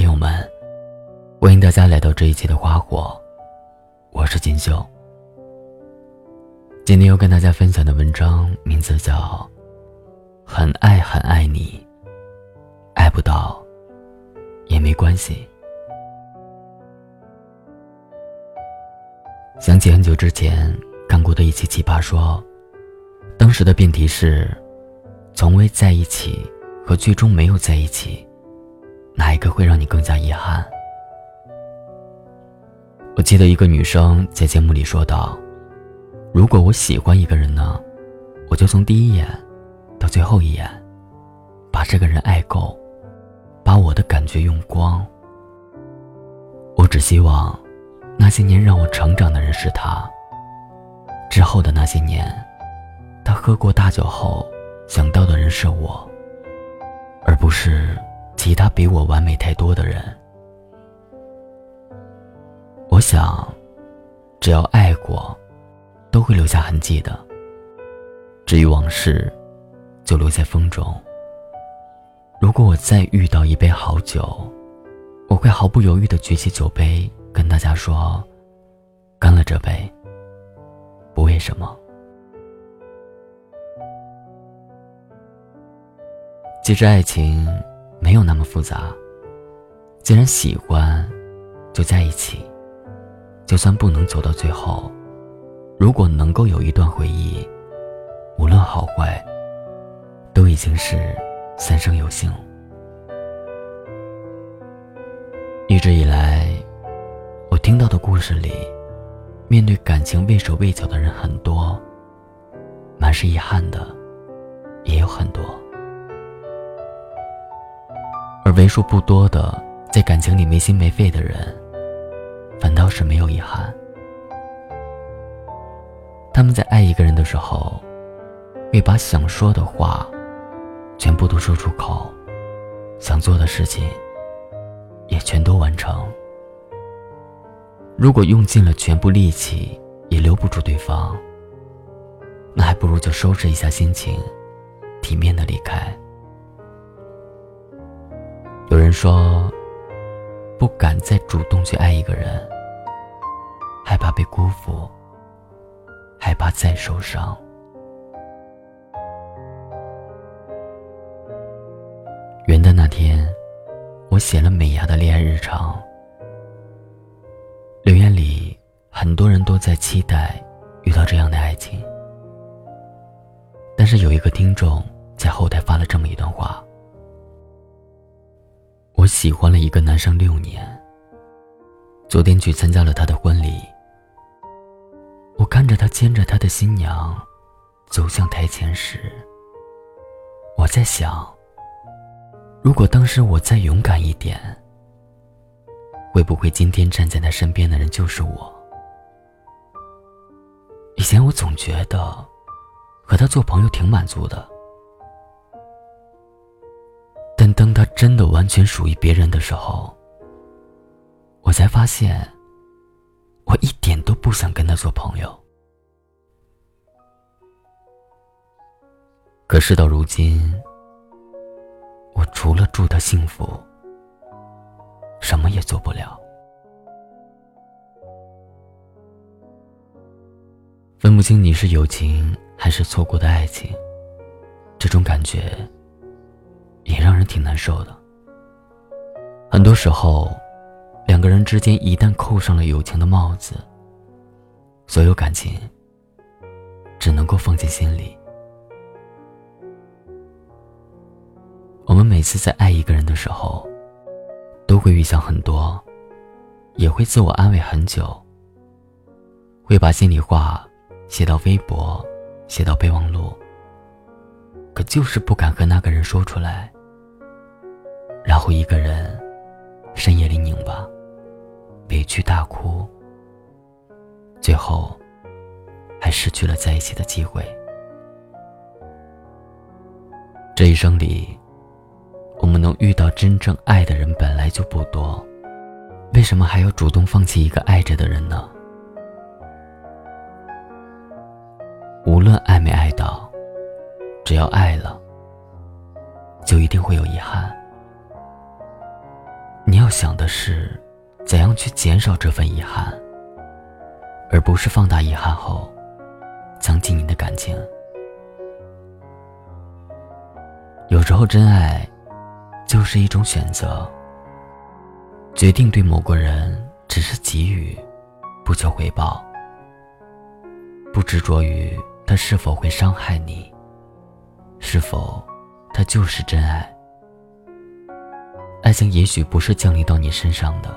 听友们，欢迎大家来到这一期的花火，我是锦绣。今天要跟大家分享的文章名字叫《很爱很爱你》，爱不到也没关系。想起很久之前看过的一期奇葩说，当时的辩题是：从未在一起和最终没有在一起。哪一个会让你更加遗憾？我记得一个女生在节目里说道：“如果我喜欢一个人呢，我就从第一眼到最后一眼，把这个人爱够，把我的感觉用光。我只希望那些年让我成长的人是他。之后的那些年，他喝过大酒后想到的人是我，而不是。”其他比我完美太多的人，我想，只要爱过，都会留下痕迹的。至于往事，就留在风中。如果我再遇到一杯好酒，我会毫不犹豫的举起酒杯，跟大家说：“干了这杯。”不为什么。其实爱情。没有那么复杂。既然喜欢，就在一起。就算不能走到最后，如果能够有一段回忆，无论好坏，都已经是三生有幸。一直以来，我听到的故事里，面对感情畏手畏脚的人很多，满是遗憾的也有很多。而为数不多的在感情里没心没肺的人，反倒是没有遗憾。他们在爱一个人的时候，会把想说的话全部都说出口，想做的事情也全都完成。如果用尽了全部力气也留不住对方，那还不如就收拾一下心情，体面的离开。有人说，不敢再主动去爱一个人，害怕被辜负，害怕再受伤。元旦那天，我写了美伢的恋爱日常，留言里很多人都在期待遇到这样的爱情，但是有一个听众在后台发了这么一段话。我喜欢了一个男生六年。昨天去参加了他的婚礼。我看着他牵着他的新娘走向台前时，我在想，如果当时我再勇敢一点，会不会今天站在他身边的人就是我？以前我总觉得和他做朋友挺满足的。他真的完全属于别人的时候，我才发现，我一点都不想跟他做朋友。可事到如今，我除了祝他幸福，什么也做不了。分不清你是友情还是错过的爱情，这种感觉。也让人挺难受的。很多时候，两个人之间一旦扣上了友情的帽子，所有感情只能够放进心里。我们每次在爱一个人的时候，都会预想很多，也会自我安慰很久，会把心里话写到微博，写到备忘录。可就是不敢和那个人说出来，然后一个人深夜里拧巴，委屈大哭，最后还失去了在一起的机会。这一生里，我们能遇到真正爱的人本来就不多，为什么还要主动放弃一个爱着的人呢？无论爱没爱到。只要爱了，就一定会有遗憾。你要想的是，怎样去减少这份遗憾，而不是放大遗憾后，增进你的感情。有时候，真爱就是一种选择。决定对某个人只是给予，不求回报，不执着于他是否会伤害你，是否他就是真爱。爱情也许不是降临到你身上的，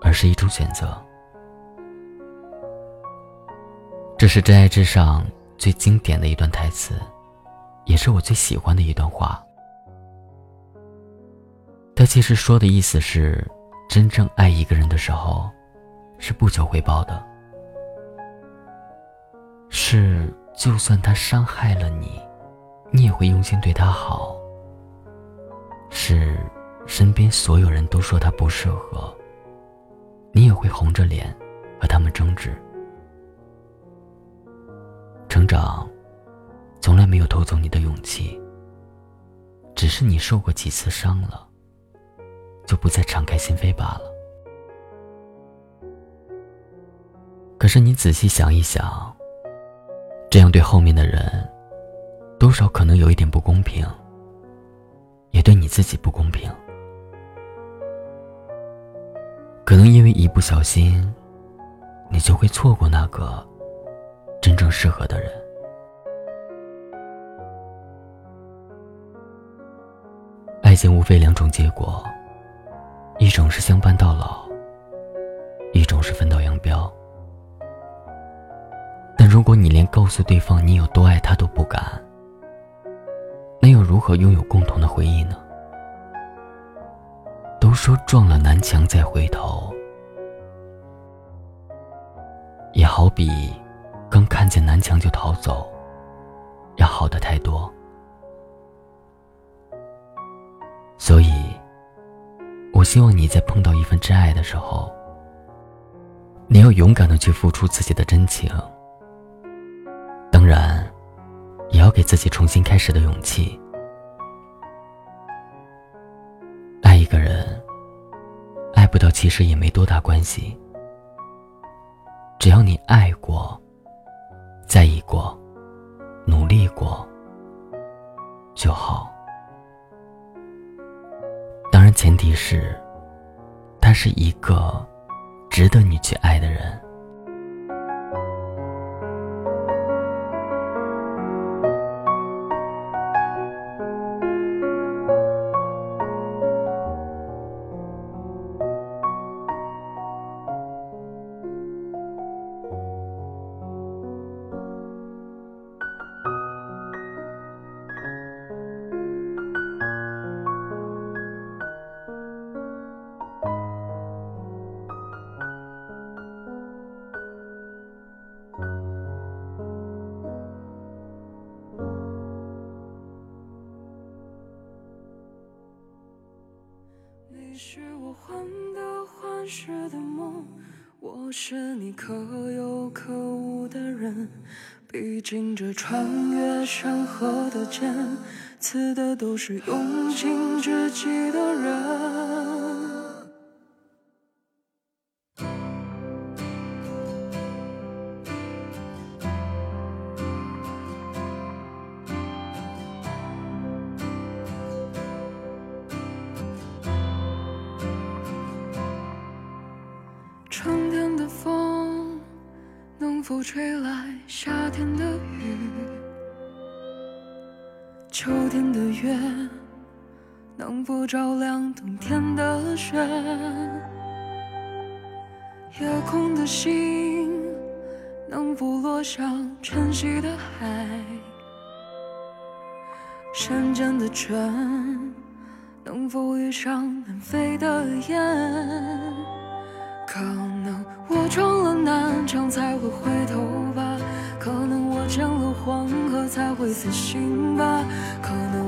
而是一种选择。这是《真爱至上》最经典的一段台词。也是我最喜欢的一段话。他其实说的意思是，真正爱一个人的时候，是不求回报的，是就算他伤害了你，你也会用心对他好。是身边所有人都说他不适合，你也会红着脸和他们争执。成长。从来没有偷走你的勇气，只是你受过几次伤了，就不再敞开心扉罢了。可是你仔细想一想，这样对后面的人，多少可能有一点不公平，也对你自己不公平。可能因为一不小心，你就会错过那个真正适合的人。爱情无非两种结果，一种是相伴到老，一种是分道扬镳。但如果你连告诉对方你有多爱他都不敢，如何拥有共同的回忆呢？都说撞了南墙再回头，也好比刚看见南墙就逃走，要好的太多。所以，我希望你在碰到一份真爱的时候，你要勇敢的去付出自己的真情。当然，也要给自己重新开始的勇气。其实也没多大关系，只要你爱过、在意过、努力过就好。当然前提是，他是一个值得你去爱的人。实的梦，我是你可有可无的人。毕竟这穿越山河的剑，刺的都是用尽知己的人。吹来夏天的雨？秋天的月能否照亮冬天的雪？夜空的星能否落向晨曦的海？山间的春能否遇上南飞的雁？可能我撞了南墙才会回才会死心吧，可能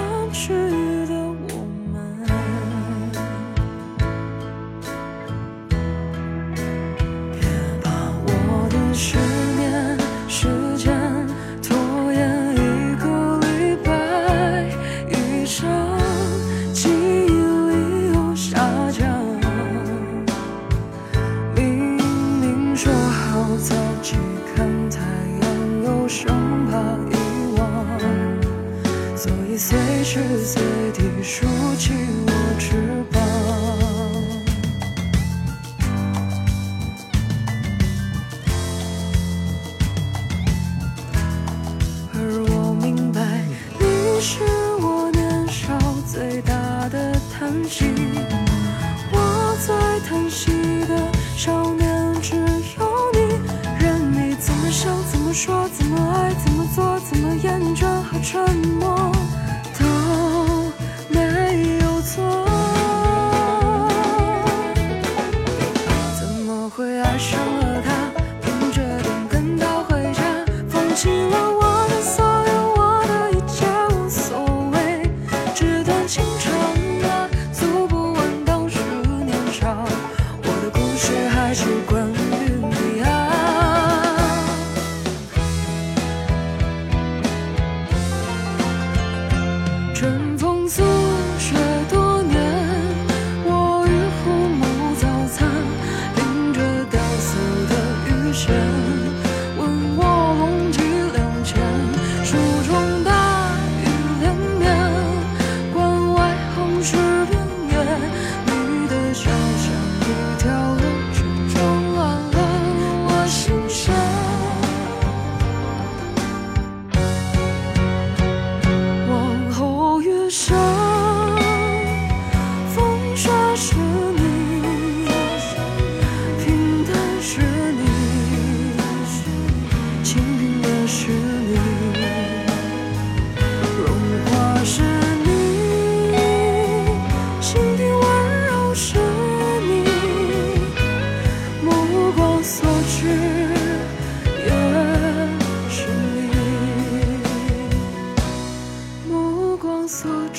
早起看太阳。又生怕遗忘，所以随时随地竖起我翅膀。而我明白，你是我年少最大的叹息。说。怎么爱，怎么做，怎么厌倦和沉默。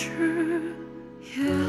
誓言